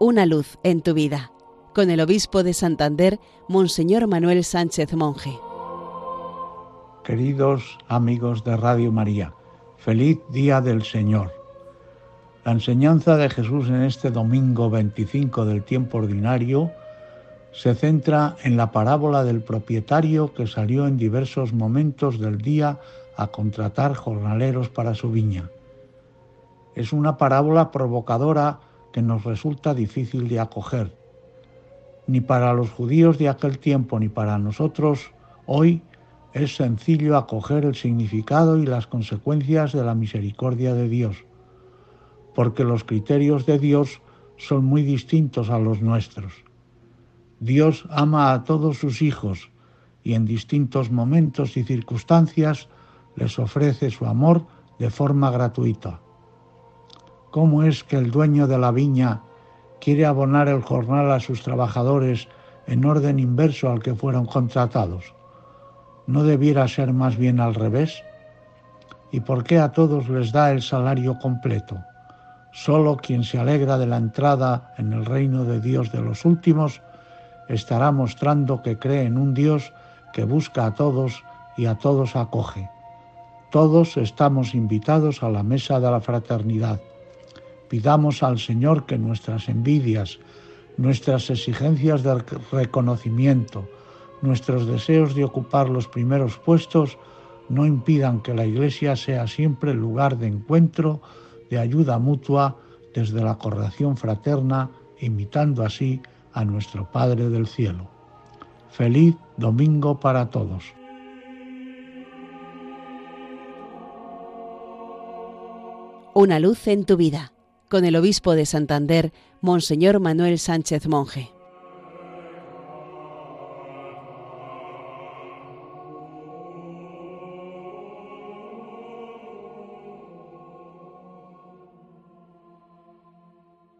Una luz en tu vida, con el obispo de Santander, Monseñor Manuel Sánchez Monje. Queridos amigos de Radio María, feliz día del Señor. La enseñanza de Jesús en este domingo 25 del tiempo ordinario se centra en la parábola del propietario que salió en diversos momentos del día a contratar jornaleros para su viña. Es una parábola provocadora que nos resulta difícil de acoger. Ni para los judíos de aquel tiempo ni para nosotros hoy es sencillo acoger el significado y las consecuencias de la misericordia de Dios, porque los criterios de Dios son muy distintos a los nuestros. Dios ama a todos sus hijos y en distintos momentos y circunstancias les ofrece su amor de forma gratuita. ¿Cómo es que el dueño de la viña quiere abonar el jornal a sus trabajadores en orden inverso al que fueron contratados? ¿No debiera ser más bien al revés? ¿Y por qué a todos les da el salario completo? Solo quien se alegra de la entrada en el reino de Dios de los últimos estará mostrando que cree en un Dios que busca a todos y a todos acoge. Todos estamos invitados a la mesa de la fraternidad. Pidamos al Señor que nuestras envidias, nuestras exigencias de reconocimiento, nuestros deseos de ocupar los primeros puestos no impidan que la Iglesia sea siempre lugar de encuentro, de ayuda mutua desde la corrección fraterna, imitando así a nuestro Padre del Cielo. Feliz domingo para todos. Una luz en tu vida, con el obispo de Santander, Monseñor Manuel Sánchez Monje.